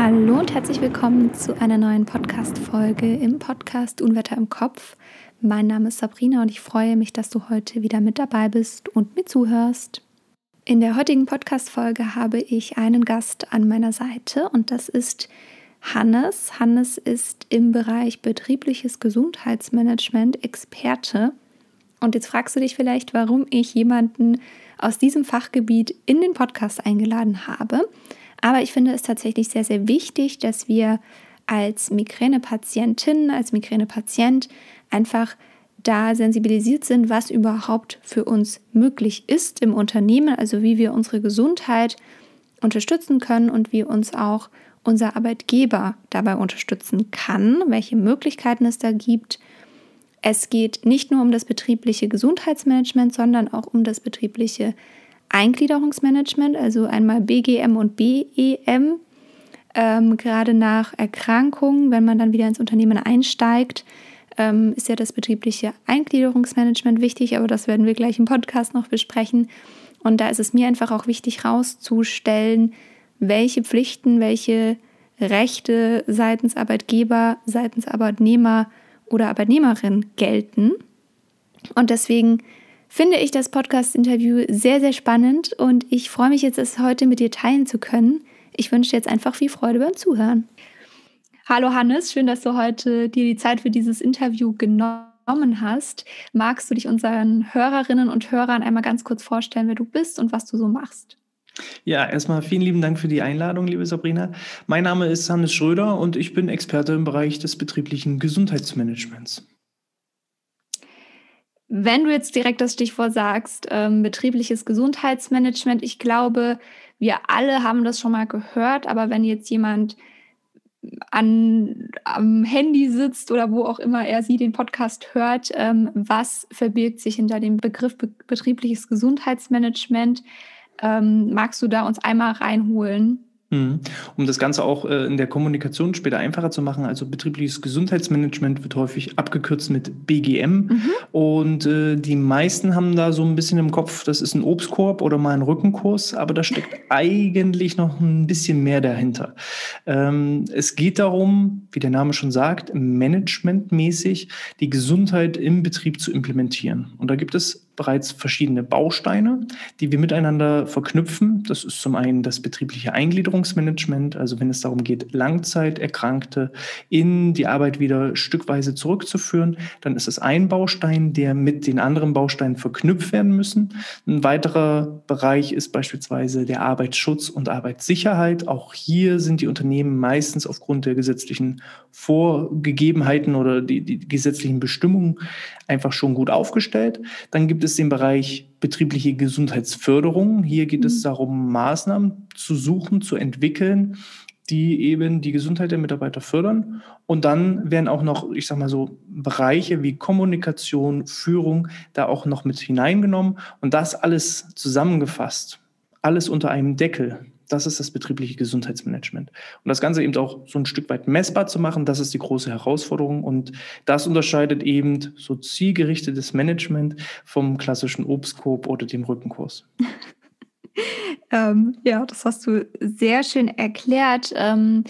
Hallo und herzlich willkommen zu einer neuen Podcast-Folge im Podcast Unwetter im Kopf. Mein Name ist Sabrina und ich freue mich, dass du heute wieder mit dabei bist und mir zuhörst. In der heutigen Podcast-Folge habe ich einen Gast an meiner Seite und das ist Hannes. Hannes ist im Bereich betriebliches Gesundheitsmanagement Experte. Und jetzt fragst du dich vielleicht, warum ich jemanden aus diesem Fachgebiet in den Podcast eingeladen habe. Aber ich finde es tatsächlich sehr, sehr wichtig, dass wir als Migränepatientin, als Migränepatient einfach da sensibilisiert sind, was überhaupt für uns möglich ist im Unternehmen, also wie wir unsere Gesundheit unterstützen können und wie uns auch unser Arbeitgeber dabei unterstützen kann, welche Möglichkeiten es da gibt. Es geht nicht nur um das betriebliche Gesundheitsmanagement, sondern auch um das betriebliche Eingliederungsmanagement, also einmal BGM und BEM. Ähm, gerade nach Erkrankungen, wenn man dann wieder ins Unternehmen einsteigt, ähm, ist ja das betriebliche Eingliederungsmanagement wichtig, aber das werden wir gleich im Podcast noch besprechen. Und da ist es mir einfach auch wichtig herauszustellen, welche Pflichten, welche Rechte seitens Arbeitgeber, seitens Arbeitnehmer oder Arbeitnehmerin gelten. Und deswegen finde ich das Podcast-Interview sehr, sehr spannend und ich freue mich jetzt, es heute mit dir teilen zu können. Ich wünsche dir jetzt einfach viel Freude beim Zuhören. Hallo Hannes, schön, dass du heute dir die Zeit für dieses Interview genommen hast. Magst du dich unseren Hörerinnen und Hörern einmal ganz kurz vorstellen, wer du bist und was du so machst? Ja, erstmal vielen lieben Dank für die Einladung, liebe Sabrina. Mein Name ist Hannes Schröder und ich bin Experte im Bereich des betrieblichen Gesundheitsmanagements. Wenn du jetzt direkt das Stichwort sagst, ähm, betriebliches Gesundheitsmanagement, ich glaube, wir alle haben das schon mal gehört, aber wenn jetzt jemand an, am Handy sitzt oder wo auch immer er sie den Podcast hört, ähm, was verbirgt sich hinter dem Begriff be betriebliches Gesundheitsmanagement? Ähm, magst du da uns einmal reinholen? Mhm. Um das Ganze auch äh, in der Kommunikation später einfacher zu machen, also betriebliches Gesundheitsmanagement wird häufig abgekürzt mit BGM. Mhm. Und äh, die meisten haben da so ein bisschen im Kopf, das ist ein Obstkorb oder mal ein Rückenkurs, aber da steckt eigentlich noch ein bisschen mehr dahinter. Ähm, es geht darum, wie der Name schon sagt, managementmäßig die Gesundheit im Betrieb zu implementieren. Und da gibt es bereits verschiedene Bausteine, die wir miteinander verknüpfen. Das ist zum einen das betriebliche Eingliederungsmanagement, also wenn es darum geht, Langzeiterkrankte in die Arbeit wieder stückweise zurückzuführen, dann ist es ein Baustein, der mit den anderen Bausteinen verknüpft werden müssen. Ein weiterer Bereich ist beispielsweise der Arbeitsschutz und Arbeitssicherheit. Auch hier sind die Unternehmen meistens aufgrund der gesetzlichen Vorgegebenheiten oder die, die gesetzlichen Bestimmungen einfach schon gut aufgestellt. Dann gibt es den Bereich betriebliche Gesundheitsförderung. Hier geht mhm. es darum, Maßnahmen zu suchen, zu entwickeln, die eben die Gesundheit der Mitarbeiter fördern. Und dann werden auch noch, ich sage mal so, Bereiche wie Kommunikation, Führung da auch noch mit hineingenommen. Und das alles zusammengefasst, alles unter einem Deckel das ist das betriebliche Gesundheitsmanagement. Und das Ganze eben auch so ein Stück weit messbar zu machen, das ist die große Herausforderung. Und das unterscheidet eben so zielgerichtetes Management vom klassischen Obstkorb oder dem Rückenkurs. ähm, ja, das hast du sehr schön erklärt. Ähm,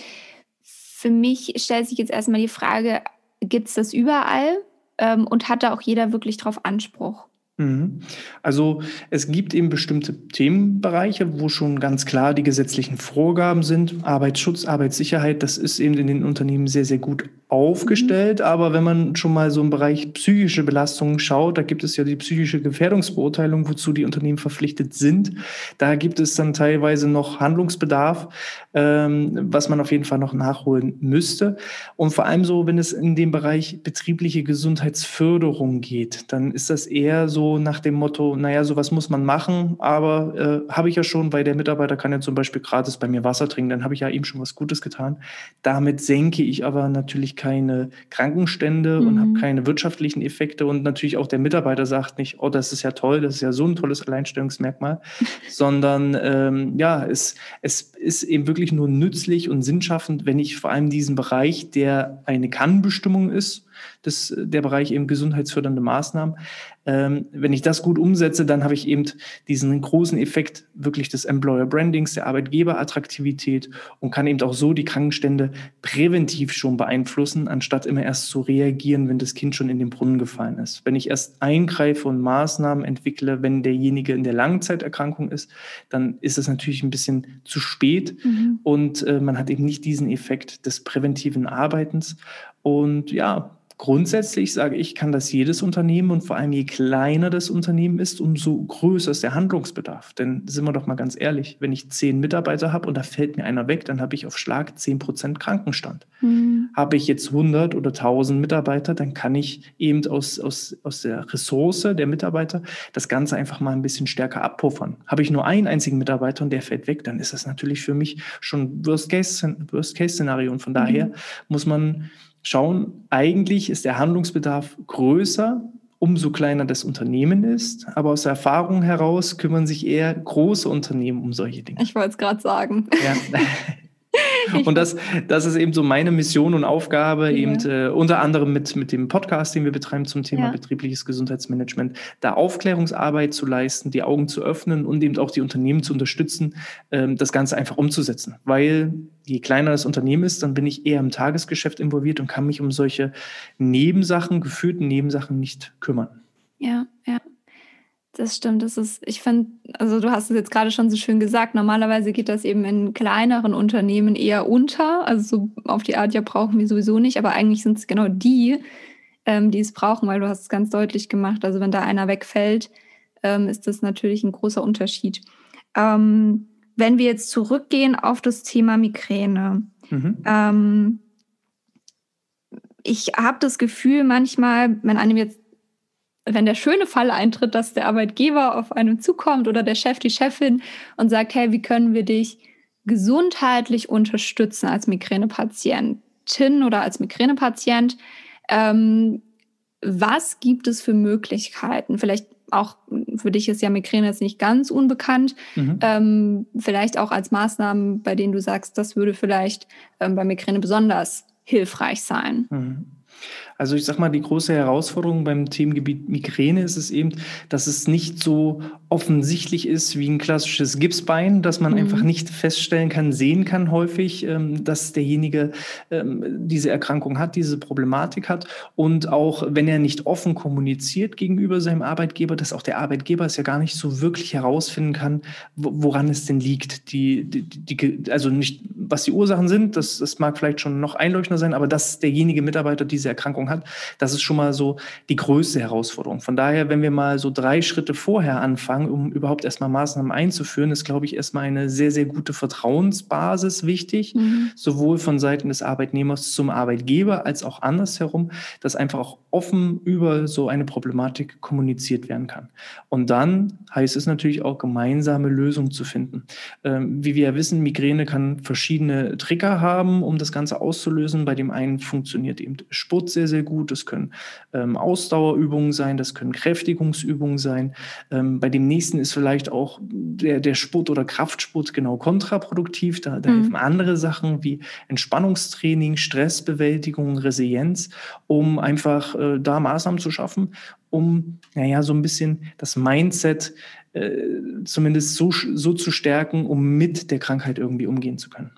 für mich stellt sich jetzt erstmal die Frage, gibt es das überall? Ähm, und hat da auch jeder wirklich drauf Anspruch? Mhm. Also es gibt eben bestimmte Themenbereiche, wo schon ganz klar die gesetzlichen Vorgaben sind. Arbeitsschutz, Arbeitssicherheit, das ist eben in den Unternehmen sehr, sehr gut aufgestellt. Mhm. Aber wenn man schon mal so im Bereich psychische Belastungen schaut, da gibt es ja die psychische Gefährdungsbeurteilung, wozu die Unternehmen verpflichtet sind. Da gibt es dann teilweise noch Handlungsbedarf, was man auf jeden Fall noch nachholen müsste. Und vor allem so, wenn es in den Bereich betriebliche Gesundheitsförderung geht, dann ist das eher so, nach dem Motto, naja, sowas muss man machen, aber äh, habe ich ja schon, weil der Mitarbeiter kann ja zum Beispiel gratis bei mir Wasser trinken, dann habe ich ja ihm schon was Gutes getan. Damit senke ich aber natürlich keine Krankenstände mhm. und habe keine wirtschaftlichen Effekte und natürlich auch der Mitarbeiter sagt nicht, oh, das ist ja toll, das ist ja so ein tolles Alleinstellungsmerkmal, sondern ähm, ja, es, es ist eben wirklich nur nützlich und sinnschaffend, wenn ich vor allem diesen Bereich, der eine Kannbestimmung ist, das, der Bereich eben gesundheitsfördernde Maßnahmen. Ähm, wenn ich das gut umsetze, dann habe ich eben diesen großen Effekt wirklich des Employer Brandings, der Arbeitgeberattraktivität und kann eben auch so die Krankenstände präventiv schon beeinflussen, anstatt immer erst zu reagieren, wenn das Kind schon in den Brunnen gefallen ist. Wenn ich erst eingreife und Maßnahmen entwickle, wenn derjenige in der Langzeiterkrankung ist, dann ist es natürlich ein bisschen zu spät mhm. und äh, man hat eben nicht diesen Effekt des präventiven Arbeitens. Und ja, Grundsätzlich sage ich, kann das jedes Unternehmen und vor allem je kleiner das Unternehmen ist, umso größer ist der Handlungsbedarf. Denn sind wir doch mal ganz ehrlich, wenn ich zehn Mitarbeiter habe und da fällt mir einer weg, dann habe ich auf Schlag zehn Prozent Krankenstand. Mhm. Habe ich jetzt 100 oder 1000 Mitarbeiter, dann kann ich eben aus, aus, aus der Ressource der Mitarbeiter das Ganze einfach mal ein bisschen stärker abpuffern. Habe ich nur einen einzigen Mitarbeiter und der fällt weg, dann ist das natürlich für mich schon Worst-Case-Szenario. Worst und von daher mhm. muss man schauen, eigentlich ist der Handlungsbedarf größer, umso kleiner das Unternehmen ist. Aber aus der Erfahrung heraus kümmern sich eher große Unternehmen um solche Dinge. Ich wollte es gerade sagen. Ja. Und das, das ist eben so meine Mission und Aufgabe, ja. eben äh, unter anderem mit, mit dem Podcast, den wir betreiben zum Thema ja. betriebliches Gesundheitsmanagement, da Aufklärungsarbeit zu leisten, die Augen zu öffnen und eben auch die Unternehmen zu unterstützen, ähm, das Ganze einfach umzusetzen. Weil je kleiner das Unternehmen ist, dann bin ich eher im Tagesgeschäft involviert und kann mich um solche Nebensachen, geführten Nebensachen nicht kümmern. Ja, ja. Das stimmt. Das ist, ich finde, also du hast es jetzt gerade schon so schön gesagt, normalerweise geht das eben in kleineren Unternehmen eher unter. Also so auf die Art ja brauchen wir sowieso nicht, aber eigentlich sind es genau die, ähm, die es brauchen, weil du hast es ganz deutlich gemacht. Also wenn da einer wegfällt, ähm, ist das natürlich ein großer Unterschied. Ähm, wenn wir jetzt zurückgehen auf das Thema Migräne, mhm. Ähm, ich habe das Gefühl manchmal, wenn einem jetzt wenn der schöne Fall eintritt, dass der Arbeitgeber auf einem zukommt oder der Chef, die Chefin und sagt, hey, wie können wir dich gesundheitlich unterstützen als Migränepatientin oder als Migränepatient? Ähm, was gibt es für Möglichkeiten? Vielleicht auch für dich ist ja Migräne jetzt nicht ganz unbekannt. Mhm. Ähm, vielleicht auch als Maßnahmen, bei denen du sagst, das würde vielleicht ähm, bei Migräne besonders hilfreich sein. Mhm. Also ich sage mal, die große Herausforderung beim Themengebiet Migräne ist es eben, dass es nicht so offensichtlich ist wie ein klassisches Gipsbein, dass man mhm. einfach nicht feststellen kann, sehen kann häufig, ähm, dass derjenige ähm, diese Erkrankung hat, diese Problematik hat. Und auch wenn er nicht offen kommuniziert gegenüber seinem Arbeitgeber, dass auch der Arbeitgeber es ja gar nicht so wirklich herausfinden kann, woran es denn liegt. Die, die, die, also nicht, was die Ursachen sind, das, das mag vielleicht schon noch einleuchtender sein, aber dass derjenige Mitarbeiter diese Erkrankung hat, das ist schon mal so die größte Herausforderung. Von daher, wenn wir mal so drei Schritte vorher anfangen, um überhaupt erstmal Maßnahmen einzuführen, ist, glaube ich, erstmal eine sehr, sehr gute Vertrauensbasis wichtig, mhm. sowohl von Seiten des Arbeitnehmers zum Arbeitgeber als auch andersherum, dass einfach auch offen über so eine Problematik kommuniziert werden kann. Und dann heißt es natürlich auch, gemeinsame Lösungen zu finden. Ähm, wie wir ja wissen, Migräne kann verschiedene Trigger haben, um das Ganze auszulösen. Bei dem einen funktioniert eben Sport sehr, sehr gut. Das können ähm, Ausdauerübungen sein, das können Kräftigungsübungen sein. Ähm, bei dem nächsten ist vielleicht auch der, der Sport oder Kraftsport genau kontraproduktiv. Da, da mhm. helfen andere Sachen wie Entspannungstraining, Stressbewältigung, Resilienz, um einfach äh, da Maßnahmen zu schaffen, um, naja, so ein bisschen das Mindset äh, zumindest so, so zu stärken, um mit der Krankheit irgendwie umgehen zu können.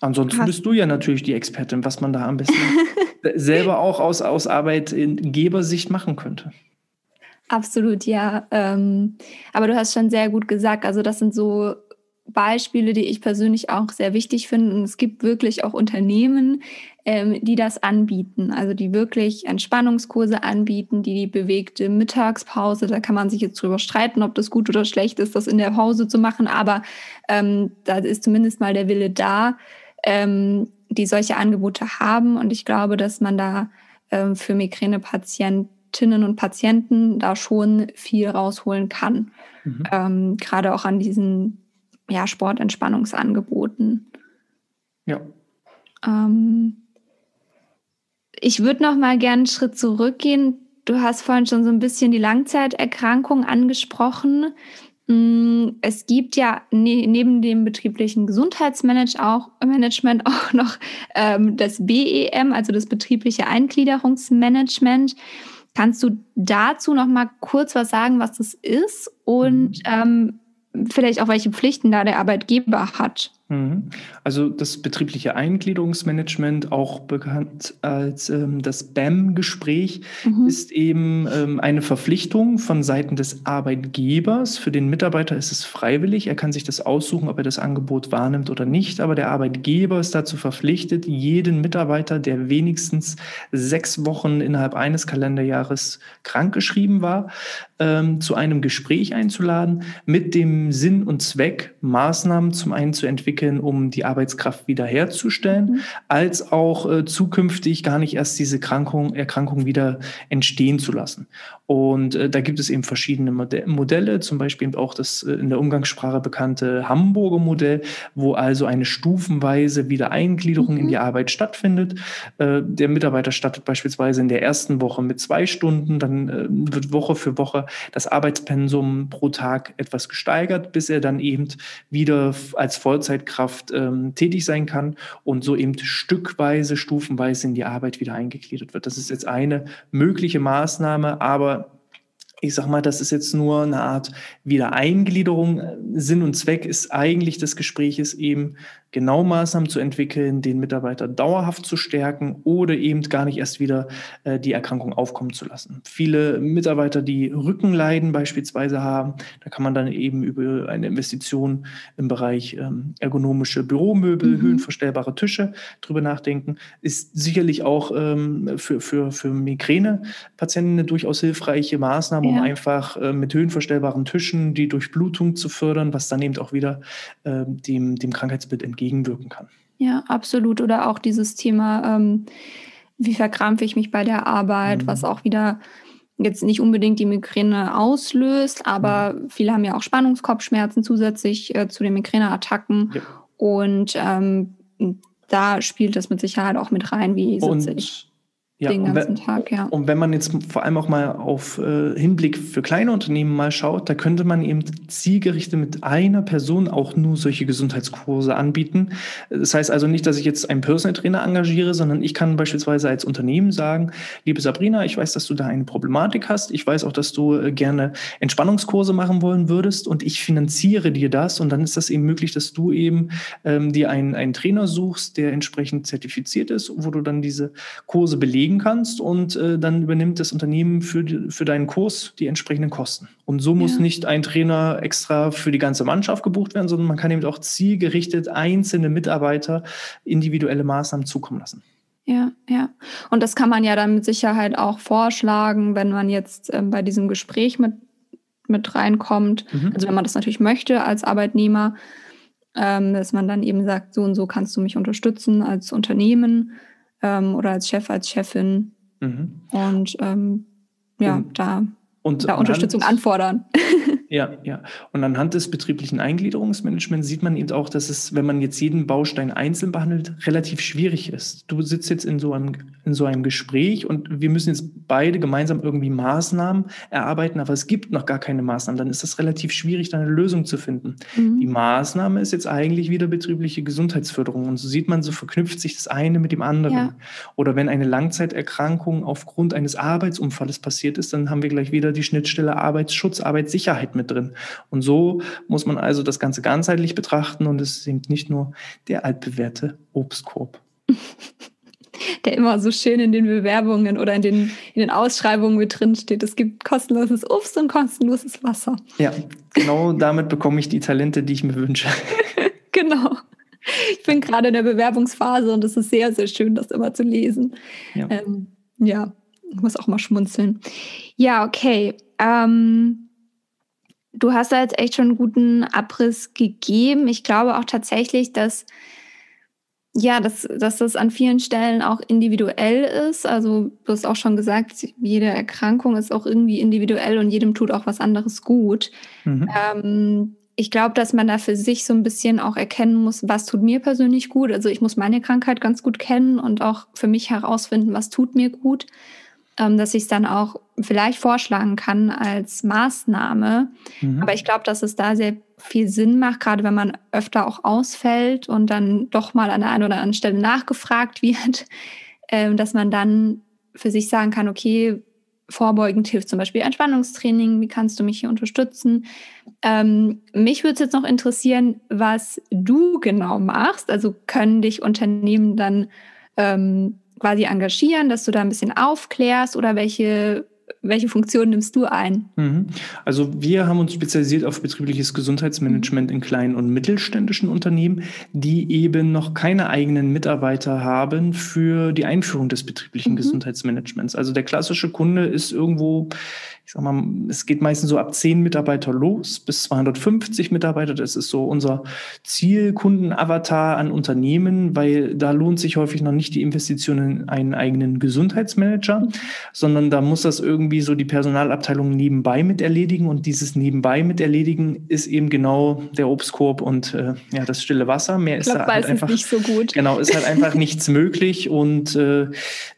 Ansonsten Hast bist du ja natürlich die Expertin, was man da am besten selber auch aus, aus Arbeitgebersicht machen könnte. Absolut, ja. Ähm, aber du hast schon sehr gut gesagt, also das sind so Beispiele, die ich persönlich auch sehr wichtig finde. Und es gibt wirklich auch Unternehmen, ähm, die das anbieten, also die wirklich Entspannungskurse anbieten, die die bewegte Mittagspause, da kann man sich jetzt drüber streiten, ob das gut oder schlecht ist, das in der Pause zu machen, aber ähm, da ist zumindest mal der Wille da, ähm, die solche Angebote haben. Und ich glaube, dass man da ähm, für Migränepatientinnen und Patienten da schon viel rausholen kann. Mhm. Ähm, gerade auch an diesen ja, Sportentspannungsangeboten. Ja. Ähm, ich würde noch mal gerne einen Schritt zurückgehen. Du hast vorhin schon so ein bisschen die Langzeiterkrankung angesprochen. Mm, es gibt ja ne, neben dem betrieblichen Gesundheitsmanagement auch, Management auch noch ähm, das BEM, also das betriebliche Eingliederungsmanagement. Kannst du dazu noch mal kurz was sagen, was das ist und mhm. ähm, vielleicht auch welche Pflichten da der Arbeitgeber hat? Mhm. Also das betriebliche Eingliederungsmanagement, auch bekannt als ähm, das BAM-Gespräch, mhm. ist eben ähm, eine Verpflichtung von Seiten des Arbeitgebers. Für den Mitarbeiter ist es freiwillig. Er kann sich das aussuchen, ob er das Angebot wahrnimmt oder nicht. Aber der Arbeitgeber ist dazu verpflichtet, jeden Mitarbeiter, der wenigstens sechs Wochen innerhalb eines Kalenderjahres krankgeschrieben war, ähm, zu einem Gespräch einzuladen, mit dem Sinn und Zweck, Maßnahmen zum einen zu entwickeln, um die Arbeitskraft wiederherzustellen, mhm. als auch äh, zukünftig gar nicht erst diese Krankung, Erkrankung wieder entstehen zu lassen. Und äh, da gibt es eben verschiedene Modelle, zum Beispiel auch das äh, in der Umgangssprache bekannte Hamburger Modell, wo also eine stufenweise Wiedereingliederung mhm. in die Arbeit stattfindet. Äh, der Mitarbeiter startet beispielsweise in der ersten Woche mit zwei Stunden, dann äh, wird Woche für Woche das Arbeitspensum pro Tag etwas gesteigert, bis er dann eben wieder als Vollzeitkraft ähm, tätig sein kann und so eben stückweise, stufenweise in die Arbeit wieder eingegliedert wird. Das ist jetzt eine mögliche Maßnahme, aber ich sag mal, das ist jetzt nur eine Art Wiedereingliederung. Sinn und Zweck ist eigentlich des Gespräches eben genau Maßnahmen zu entwickeln, den Mitarbeiter dauerhaft zu stärken oder eben gar nicht erst wieder äh, die Erkrankung aufkommen zu lassen. Viele Mitarbeiter, die Rückenleiden beispielsweise haben, da kann man dann eben über eine Investition im Bereich ähm, ergonomische Büromöbel, mhm. höhenverstellbare Tische drüber nachdenken. Ist sicherlich auch ähm, für, für, für Migräne-Patienten eine durchaus hilfreiche Maßnahme, ja. um einfach äh, mit höhenverstellbaren Tischen die Durchblutung zu fördern, was dann eben auch wieder äh, dem, dem Krankheitsbild entgegenkommt entgegenwirken kann. Ja, absolut. Oder auch dieses Thema, ähm, wie verkrampfe ich mich bei der Arbeit, mhm. was auch wieder jetzt nicht unbedingt die Migräne auslöst, aber mhm. viele haben ja auch Spannungskopfschmerzen zusätzlich äh, zu den Migräneattacken. Ja. Und ähm, da spielt das mit Sicherheit auch mit rein, wie sitze ich. Ja, den ganzen wenn, Tag, ja. Und wenn man jetzt vor allem auch mal auf äh, Hinblick für kleine Unternehmen mal schaut, da könnte man eben zielgerichtet mit einer Person auch nur solche Gesundheitskurse anbieten. Das heißt also nicht, dass ich jetzt einen Personal Trainer engagiere, sondern ich kann beispielsweise als Unternehmen sagen, liebe Sabrina, ich weiß, dass du da eine Problematik hast. Ich weiß auch, dass du äh, gerne Entspannungskurse machen wollen würdest und ich finanziere dir das. Und dann ist das eben möglich, dass du eben ähm, dir einen, einen Trainer suchst, der entsprechend zertifiziert ist, wo du dann diese Kurse belegst belegen kannst und äh, dann übernimmt das Unternehmen für, die, für deinen Kurs die entsprechenden Kosten. Und so muss ja. nicht ein Trainer extra für die ganze Mannschaft gebucht werden, sondern man kann eben auch zielgerichtet einzelne Mitarbeiter individuelle Maßnahmen zukommen lassen. Ja, ja. Und das kann man ja dann mit Sicherheit auch vorschlagen, wenn man jetzt ähm, bei diesem Gespräch mit, mit reinkommt. Mhm. Also wenn man das natürlich möchte als Arbeitnehmer, ähm, dass man dann eben sagt, so und so kannst du mich unterstützen als Unternehmen ähm, oder als Chef, als Chefin. Mhm. Und ähm, ja, und, da, und da Unterstützung anfordern. Ja, ja. Und anhand des betrieblichen Eingliederungsmanagements sieht man eben auch, dass es, wenn man jetzt jeden Baustein einzeln behandelt, relativ schwierig ist. Du sitzt jetzt in so einem, in so einem Gespräch und wir müssen jetzt beide gemeinsam irgendwie Maßnahmen erarbeiten, aber es gibt noch gar keine Maßnahmen. Dann ist es relativ schwierig, da eine Lösung zu finden. Mhm. Die Maßnahme ist jetzt eigentlich wieder betriebliche Gesundheitsförderung. Und so sieht man, so verknüpft sich das eine mit dem anderen. Ja. Oder wenn eine Langzeiterkrankung aufgrund eines Arbeitsunfalles passiert ist, dann haben wir gleich wieder die Schnittstelle Arbeitsschutz, Arbeitssicherheit mit drin. Und so muss man also das Ganze ganzheitlich betrachten und es ist eben nicht nur der altbewährte Obstkorb. Der immer so schön in den Bewerbungen oder in den, in den Ausschreibungen mit drin steht. Es gibt kostenloses Obst und kostenloses Wasser. Ja, genau damit bekomme ich die Talente, die ich mir wünsche. genau. Ich bin gerade in der Bewerbungsphase und es ist sehr, sehr schön, das immer zu lesen. Ja, ähm, ja ich muss auch mal schmunzeln. Ja, okay. Ähm, du hast da jetzt echt schon einen guten Abriss gegeben. Ich glaube auch tatsächlich, dass ja, dass, dass das an vielen Stellen auch individuell ist. Also du hast auch schon gesagt, jede Erkrankung ist auch irgendwie individuell und jedem tut auch was anderes gut. Mhm. Ähm, ich glaube, dass man da für sich so ein bisschen auch erkennen muss, was tut mir persönlich gut. Also ich muss meine Krankheit ganz gut kennen und auch für mich herausfinden, was tut mir gut. Ähm, dass ich es dann auch vielleicht vorschlagen kann als Maßnahme. Mhm. Aber ich glaube, dass es da sehr viel Sinn macht, gerade wenn man öfter auch ausfällt und dann doch mal an der einen oder anderen Stelle nachgefragt wird, äh, dass man dann für sich sagen kann, okay, vorbeugend hilft zum Beispiel Entspannungstraining, wie kannst du mich hier unterstützen? Ähm, mich würde es jetzt noch interessieren, was du genau machst. Also können dich Unternehmen dann ähm, quasi engagieren, dass du da ein bisschen aufklärst oder welche welche Funktion nimmst du ein? Mhm. Also wir haben uns spezialisiert auf betriebliches Gesundheitsmanagement in kleinen und mittelständischen Unternehmen, die eben noch keine eigenen Mitarbeiter haben für die Einführung des betrieblichen mhm. Gesundheitsmanagements. Also der klassische Kunde ist irgendwo ich sag mal, es geht meistens so ab 10 Mitarbeiter los bis 250 Mitarbeiter. Das ist so unser Zielkundenavatar an Unternehmen, weil da lohnt sich häufig noch nicht die Investition in einen eigenen Gesundheitsmanager, sondern da muss das irgendwie so die Personalabteilung nebenbei mit erledigen und dieses nebenbei mit erledigen ist eben genau der Obstkorb und äh, ja, das stille Wasser. Mehr ist da halt einfach nicht so gut. Genau, ist halt einfach nichts möglich und äh,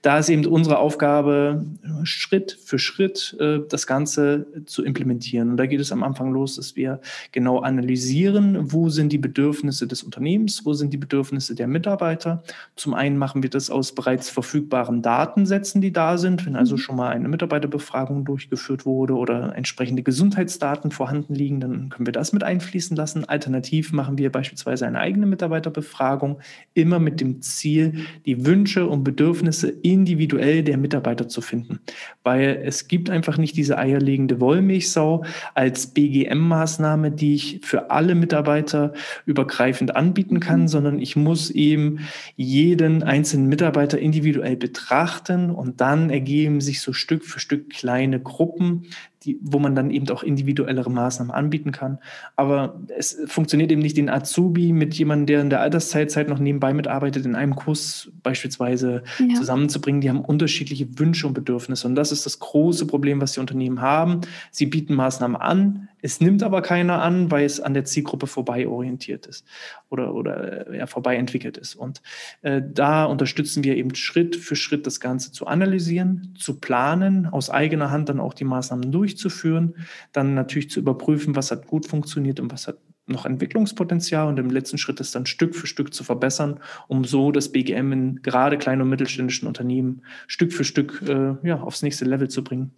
da ist eben unsere Aufgabe Schritt für Schritt äh, das Ganze zu implementieren. Und da geht es am Anfang los, dass wir genau analysieren, wo sind die Bedürfnisse des Unternehmens, wo sind die Bedürfnisse der Mitarbeiter. Zum einen machen wir das aus bereits verfügbaren Datensätzen, die da sind. Wenn also mhm. schon mal eine Mitarbeiterbefragung durchgeführt wurde oder entsprechende Gesundheitsdaten vorhanden liegen, dann können wir das mit einfließen lassen. Alternativ machen wir beispielsweise eine eigene Mitarbeiterbefragung, immer mit dem Ziel, die Wünsche und Bedürfnisse individuell der Mitarbeiter zu finden. Weil es gibt einfach nicht diese diese eierlegende Wollmilchsau als BGM-Maßnahme, die ich für alle Mitarbeiter übergreifend anbieten kann, mhm. sondern ich muss eben jeden einzelnen Mitarbeiter individuell betrachten und dann ergeben sich so Stück für Stück kleine Gruppen, die, wo man dann eben auch individuellere Maßnahmen anbieten kann. Aber es funktioniert eben nicht den Azubi mit jemandem, der in der Alterszeit noch nebenbei mitarbeitet, in einem Kurs beispielsweise ja. zusammenzubringen. Die haben unterschiedliche Wünsche und Bedürfnisse. Und das ist das große Problem, was die Unternehmen haben. Sie bieten Maßnahmen an, es nimmt aber keiner an, weil es an der Zielgruppe vorbei orientiert ist oder, oder ja, vorbei entwickelt ist. Und äh, da unterstützen wir eben Schritt für Schritt das Ganze zu analysieren, zu planen, aus eigener Hand dann auch die Maßnahmen durchzuführen, dann natürlich zu überprüfen, was hat gut funktioniert und was hat noch Entwicklungspotenzial und im letzten Schritt ist dann Stück für Stück zu verbessern, um so das BGM in gerade kleinen und mittelständischen Unternehmen Stück für Stück äh, ja, aufs nächste Level zu bringen.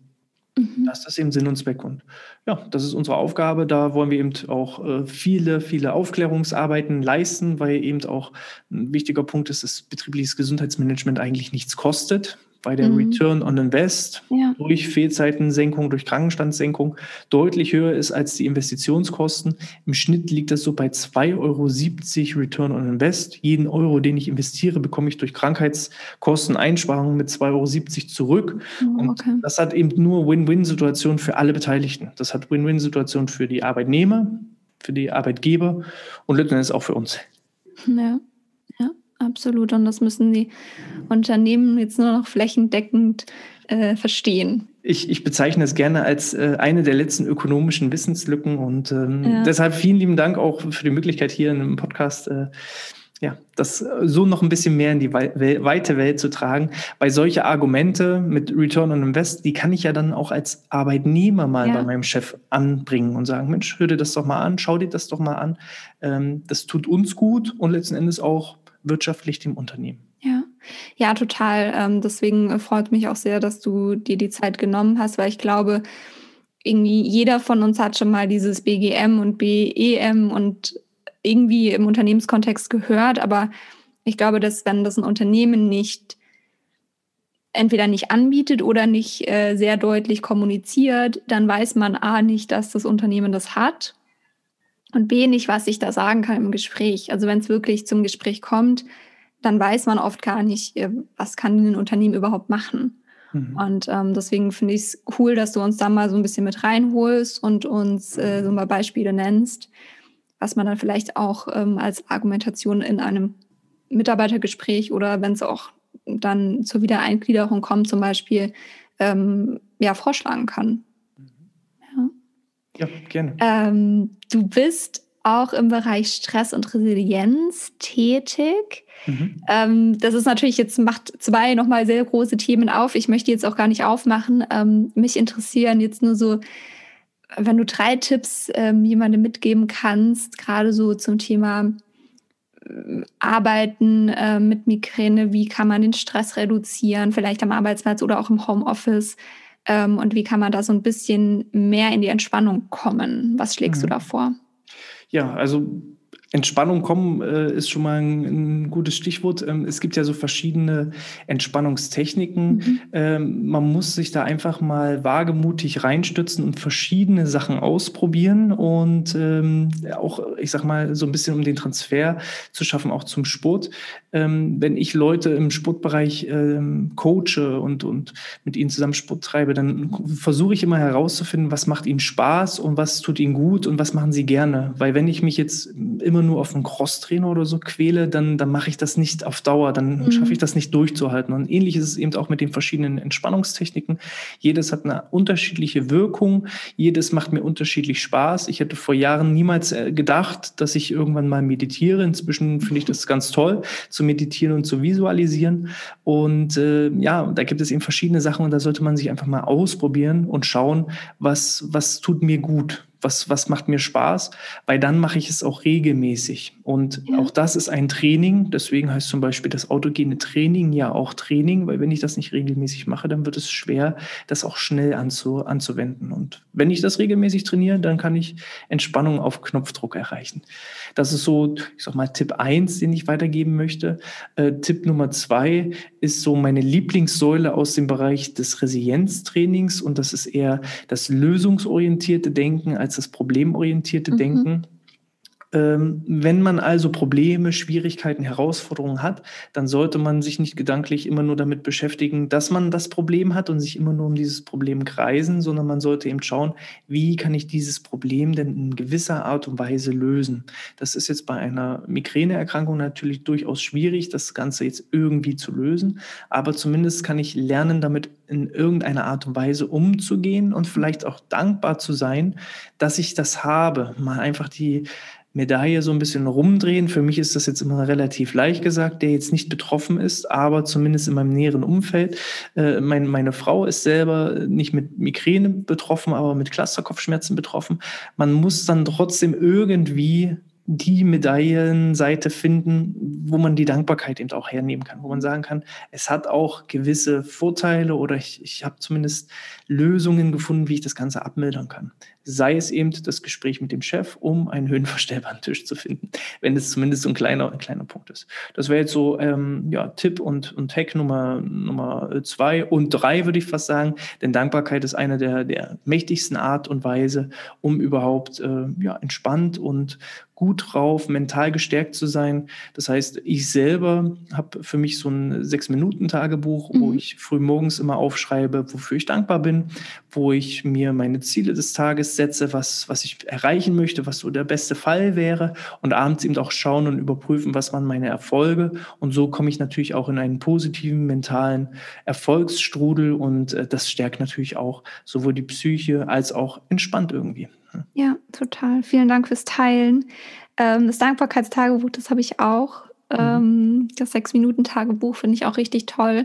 Mhm. Das ist eben Sinn und Zweck. Und ja, das ist unsere Aufgabe. Da wollen wir eben auch äh, viele, viele Aufklärungsarbeiten leisten, weil eben auch ein wichtiger Punkt ist, dass betriebliches Gesundheitsmanagement eigentlich nichts kostet weil der mhm. Return on Invest ja. durch Fehlzeitensenkung, durch Krankenstandssenkung deutlich höher ist als die Investitionskosten. Im Schnitt liegt das so bei 2,70 Euro Return on Invest. Jeden Euro, den ich investiere, bekomme ich durch Krankheitskosteneinsparungen mit 2,70 Euro zurück. Oh, okay. Und das hat eben nur Win-Win-Situationen für alle Beteiligten. Das hat Win-Win-Situationen für die Arbeitnehmer, für die Arbeitgeber und letztendlich auch für uns. Ja. Absolut. Und das müssen die Unternehmen jetzt nur noch flächendeckend äh, verstehen. Ich, ich, bezeichne es gerne als äh, eine der letzten ökonomischen Wissenslücken und ähm, ja. deshalb vielen lieben Dank auch für die Möglichkeit hier in einem Podcast, äh, ja, das so noch ein bisschen mehr in die weite Welt zu tragen. Weil solche Argumente mit Return on Invest, die kann ich ja dann auch als Arbeitnehmer mal ja. bei meinem Chef anbringen und sagen, Mensch, hör dir das doch mal an, schau dir das doch mal an. Ähm, das tut uns gut und letzten Endes auch wirtschaftlich dem Unternehmen. Ja, ja, total. Ähm, deswegen freut mich auch sehr, dass du dir die Zeit genommen hast, weil ich glaube, irgendwie jeder von uns hat schon mal dieses BGM und BEM und irgendwie im Unternehmenskontext gehört, aber ich glaube, dass wenn das ein Unternehmen nicht entweder nicht anbietet oder nicht äh, sehr deutlich kommuniziert, dann weiß man A nicht, dass das Unternehmen das hat und B, nicht, was ich da sagen kann im Gespräch. Also wenn es wirklich zum Gespräch kommt, dann weiß man oft gar nicht, äh, was kann ein Unternehmen überhaupt machen. Mhm. Und ähm, deswegen finde ich es cool, dass du uns da mal so ein bisschen mit reinholst und uns äh, so mal Beispiele nennst, was man dann vielleicht auch ähm, als Argumentation in einem Mitarbeitergespräch oder wenn es auch dann zur Wiedereingliederung kommt, zum Beispiel, ähm, ja, vorschlagen kann. Ja, gerne. Ähm, du bist auch im Bereich Stress und Resilienz tätig. Mhm. Ähm, das ist natürlich jetzt macht zwei nochmal sehr große Themen auf. Ich möchte jetzt auch gar nicht aufmachen. Ähm, mich interessieren jetzt nur so, wenn du drei Tipps ähm, jemandem mitgeben kannst, gerade so zum Thema äh, Arbeiten äh, mit Migräne, wie kann man den Stress reduzieren, vielleicht am Arbeitsplatz oder auch im Homeoffice. Ähm, und wie kann man da so ein bisschen mehr in die Entspannung kommen? Was schlägst mhm. du da vor? Ja, also Entspannung kommen äh, ist schon mal ein, ein gutes Stichwort. Ähm, es gibt ja so verschiedene Entspannungstechniken. Mhm. Ähm, man muss sich da einfach mal wagemutig reinstützen und verschiedene Sachen ausprobieren und ähm, auch, ich sag mal, so ein bisschen um den Transfer zu schaffen, auch zum Sport. Ähm, wenn ich Leute im Sportbereich ähm, coache und, und mit ihnen zusammen Sport treibe, dann versuche ich immer herauszufinden, was macht ihnen Spaß und was tut ihnen gut und was machen sie gerne. Weil wenn ich mich jetzt immer immer nur auf einen Crosstrainer oder so quäle, dann, dann mache ich das nicht auf Dauer, dann mhm. schaffe ich das nicht durchzuhalten. Und ähnlich ist es eben auch mit den verschiedenen Entspannungstechniken. Jedes hat eine unterschiedliche Wirkung, jedes macht mir unterschiedlich Spaß. Ich hätte vor Jahren niemals äh, gedacht, dass ich irgendwann mal meditiere. Inzwischen finde ich das ganz toll, zu meditieren und zu visualisieren. Und äh, ja, da gibt es eben verschiedene Sachen und da sollte man sich einfach mal ausprobieren und schauen, was, was tut mir gut was, was macht mir Spaß, weil dann mache ich es auch regelmäßig. Und ja. auch das ist ein Training. Deswegen heißt zum Beispiel das autogene Training ja auch Training, weil wenn ich das nicht regelmäßig mache, dann wird es schwer, das auch schnell anzu, anzuwenden. Und wenn ich das regelmäßig trainiere, dann kann ich Entspannung auf Knopfdruck erreichen. Das ist so, ich sag mal, Tipp eins, den ich weitergeben möchte. Äh, Tipp Nummer zwei ist so meine Lieblingssäule aus dem Bereich des Resilienztrainings und das ist eher das lösungsorientierte Denken als das problemorientierte mhm. Denken. Ähm, wenn man also Probleme, Schwierigkeiten, Herausforderungen hat, dann sollte man sich nicht gedanklich immer nur damit beschäftigen, dass man das Problem hat und sich immer nur um dieses Problem kreisen, sondern man sollte eben schauen, wie kann ich dieses Problem denn in gewisser Art und Weise lösen. Das ist jetzt bei einer Migräneerkrankung natürlich durchaus schwierig, das Ganze jetzt irgendwie zu lösen, aber zumindest kann ich lernen, damit in irgendeiner Art und Weise umzugehen und vielleicht auch dankbar zu sein, dass ich das habe. Mal einfach die Medaille so ein bisschen rumdrehen. Für mich ist das jetzt immer relativ leicht gesagt, der jetzt nicht betroffen ist, aber zumindest in meinem näheren Umfeld. Äh, mein, meine Frau ist selber nicht mit Migräne betroffen, aber mit Clusterkopfschmerzen betroffen. Man muss dann trotzdem irgendwie die Medaillenseite finden, wo man die Dankbarkeit eben auch hernehmen kann, wo man sagen kann, es hat auch gewisse Vorteile oder ich, ich habe zumindest Lösungen gefunden, wie ich das Ganze abmildern kann. Sei es eben das Gespräch mit dem Chef, um einen höhenverstellbaren Tisch zu finden, wenn es zumindest so ein kleiner, ein kleiner Punkt ist. Das wäre jetzt so ähm, ja, Tipp und, und Hack Nummer, Nummer zwei und drei, würde ich fast sagen, denn Dankbarkeit ist eine der, der mächtigsten Art und Weise, um überhaupt äh, ja, entspannt und gut drauf, mental gestärkt zu sein. Das heißt, ich selber habe für mich so ein Sechs-Minuten-Tagebuch, mhm. wo ich früh morgens immer aufschreibe, wofür ich dankbar bin, wo ich mir meine Ziele des Tages setze, was, was ich erreichen möchte, was so der beste Fall wäre und abends eben auch schauen und überprüfen, was waren meine Erfolge. Und so komme ich natürlich auch in einen positiven mentalen Erfolgsstrudel und äh, das stärkt natürlich auch sowohl die Psyche als auch entspannt irgendwie. Ja, total. Vielen Dank fürs Teilen. Ähm, das Dankbarkeitstagebuch, das habe ich auch. Mhm. Ähm, das Sechs-Minuten-Tagebuch finde ich auch richtig toll.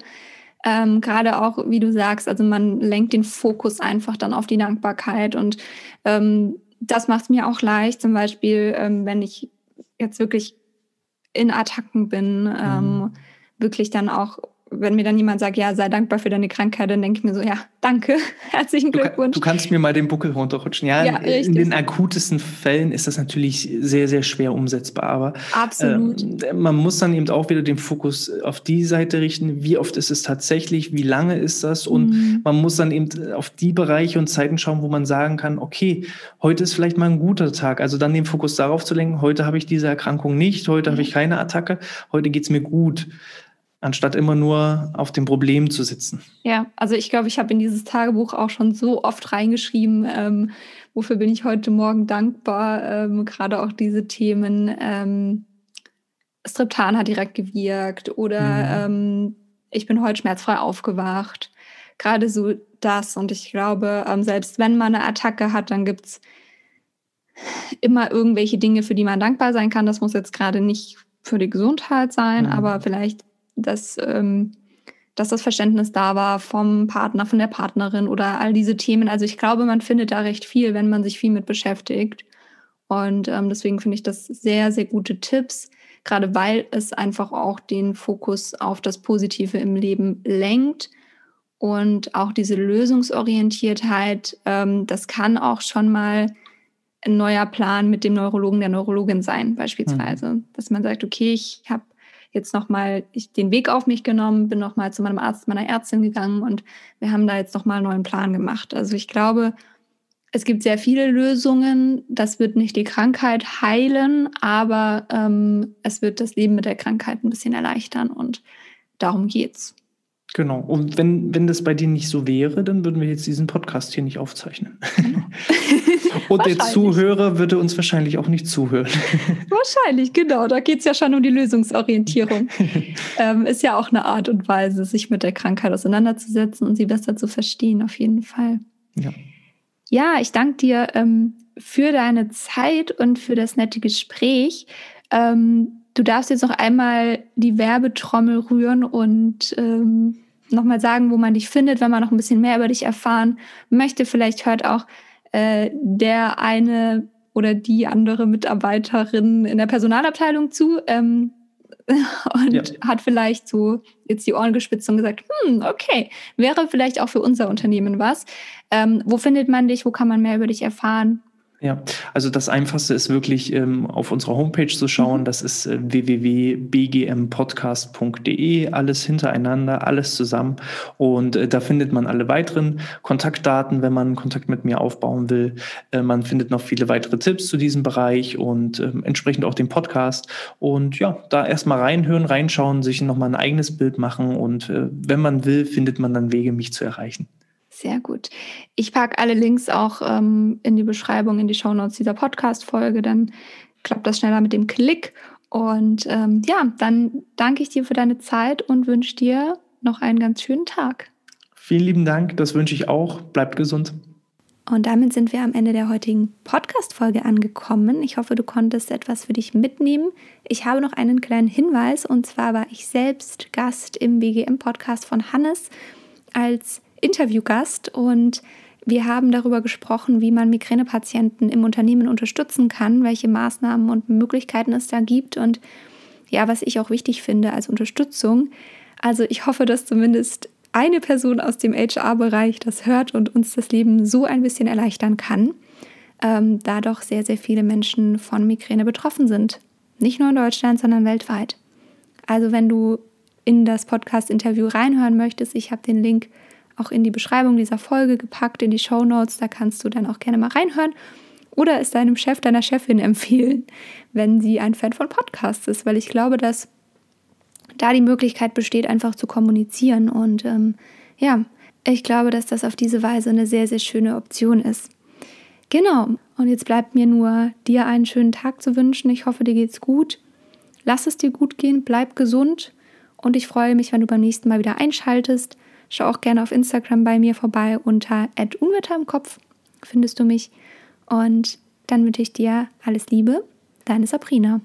Ähm, Gerade auch, wie du sagst, also man lenkt den Fokus einfach dann auf die Dankbarkeit und ähm, das macht es mir auch leicht, zum Beispiel, ähm, wenn ich jetzt wirklich in Attacken bin, ähm, mhm. wirklich dann auch wenn mir dann jemand sagt, ja, sei dankbar für deine Krankheit, dann denke ich mir so, ja, danke, herzlichen Glückwunsch. Du, du kannst mir mal den Buckel runterrutschen. Ja, ja in, in den akutesten Fällen ist das natürlich sehr, sehr schwer umsetzbar. Aber Absolut. Äh, man muss dann eben auch wieder den Fokus auf die Seite richten, wie oft ist es tatsächlich, wie lange ist das und mhm. man muss dann eben auf die Bereiche und Zeiten schauen, wo man sagen kann, okay, heute ist vielleicht mal ein guter Tag. Also dann den Fokus darauf zu lenken, heute habe ich diese Erkrankung nicht, heute mhm. habe ich keine Attacke, heute geht es mir gut anstatt immer nur auf dem Problem zu sitzen. Ja, also ich glaube, ich habe in dieses Tagebuch auch schon so oft reingeschrieben, ähm, wofür bin ich heute Morgen dankbar. Ähm, Gerade auch diese Themen, ähm, Striptan hat direkt gewirkt oder mhm. ähm, ich bin heute schmerzfrei aufgewacht. Gerade so das. Und ich glaube, ähm, selbst wenn man eine Attacke hat, dann gibt es immer irgendwelche Dinge, für die man dankbar sein kann. Das muss jetzt gerade nicht für die Gesundheit sein, mhm. aber vielleicht, dass, ähm, dass das Verständnis da war vom Partner, von der Partnerin oder all diese Themen. Also ich glaube, man findet da recht viel, wenn man sich viel mit beschäftigt. Und ähm, deswegen finde ich das sehr, sehr gute Tipps, gerade weil es einfach auch den Fokus auf das Positive im Leben lenkt. Und auch diese Lösungsorientiertheit, ähm, das kann auch schon mal ein neuer Plan mit dem Neurologen, der Neurologin sein, beispielsweise. Mhm. Dass man sagt, okay, ich habe jetzt nochmal den Weg auf mich genommen, bin nochmal zu meinem Arzt, meiner Ärztin gegangen und wir haben da jetzt nochmal einen neuen Plan gemacht. Also ich glaube, es gibt sehr viele Lösungen. Das wird nicht die Krankheit heilen, aber ähm, es wird das Leben mit der Krankheit ein bisschen erleichtern und darum geht's. Genau. Und wenn, wenn das bei dir nicht so wäre, dann würden wir jetzt diesen Podcast hier nicht aufzeichnen. Genau. Und der Zuhörer würde uns wahrscheinlich auch nicht zuhören. Wahrscheinlich, genau. Da geht es ja schon um die Lösungsorientierung. ähm, ist ja auch eine Art und Weise, sich mit der Krankheit auseinanderzusetzen und sie besser zu verstehen, auf jeden Fall. Ja. Ja, ich danke dir ähm, für deine Zeit und für das nette Gespräch. Ähm, du darfst jetzt noch einmal die Werbetrommel rühren und ähm, nochmal sagen, wo man dich findet, wenn man noch ein bisschen mehr über dich erfahren möchte. Vielleicht hört auch äh, der eine oder die andere Mitarbeiterin in der Personalabteilung zu ähm, und ja. hat vielleicht so jetzt die Ohren gespitzt und gesagt, hm, okay, wäre vielleicht auch für unser Unternehmen was. Ähm, wo findet man dich? Wo kann man mehr über dich erfahren? Ja, also das Einfachste ist wirklich ähm, auf unserer Homepage zu schauen. Mhm. Das ist äh, www.bgmpodcast.de. Alles hintereinander, alles zusammen. Und äh, da findet man alle weiteren Kontaktdaten, wenn man Kontakt mit mir aufbauen will. Äh, man findet noch viele weitere Tipps zu diesem Bereich und ähm, entsprechend auch den Podcast. Und ja, da erstmal reinhören, reinschauen, sich nochmal ein eigenes Bild machen. Und äh, wenn man will, findet man dann Wege, mich zu erreichen. Sehr gut. Ich packe alle Links auch ähm, in die Beschreibung, in die Shownotes dieser Podcast-Folge. Dann klappt das schneller mit dem Klick. Und ähm, ja, dann danke ich dir für deine Zeit und wünsche dir noch einen ganz schönen Tag. Vielen lieben Dank, das wünsche ich auch. Bleibt gesund. Und damit sind wir am Ende der heutigen Podcast-Folge angekommen. Ich hoffe, du konntest etwas für dich mitnehmen. Ich habe noch einen kleinen Hinweis und zwar war ich selbst Gast im BGM-Podcast von Hannes als Interviewgast und wir haben darüber gesprochen, wie man Migränepatienten im Unternehmen unterstützen kann, welche Maßnahmen und Möglichkeiten es da gibt und ja, was ich auch wichtig finde als Unterstützung. Also ich hoffe, dass zumindest eine Person aus dem HR-Bereich das hört und uns das Leben so ein bisschen erleichtern kann, ähm, da doch sehr, sehr viele Menschen von Migräne betroffen sind. Nicht nur in Deutschland, sondern weltweit. Also wenn du in das Podcast-Interview reinhören möchtest, ich habe den Link auch in die Beschreibung dieser Folge gepackt, in die Show Notes. Da kannst du dann auch gerne mal reinhören. Oder es deinem Chef, deiner Chefin empfehlen, wenn sie ein Fan von Podcasts ist, weil ich glaube, dass da die Möglichkeit besteht, einfach zu kommunizieren. Und ähm, ja, ich glaube, dass das auf diese Weise eine sehr, sehr schöne Option ist. Genau. Und jetzt bleibt mir nur, dir einen schönen Tag zu wünschen. Ich hoffe, dir geht's gut. Lass es dir gut gehen, bleib gesund. Und ich freue mich, wenn du beim nächsten Mal wieder einschaltest. Schau auch gerne auf Instagram bei mir vorbei unter Unwetter im Kopf findest du mich. Und dann wünsche ich dir alles Liebe, deine Sabrina.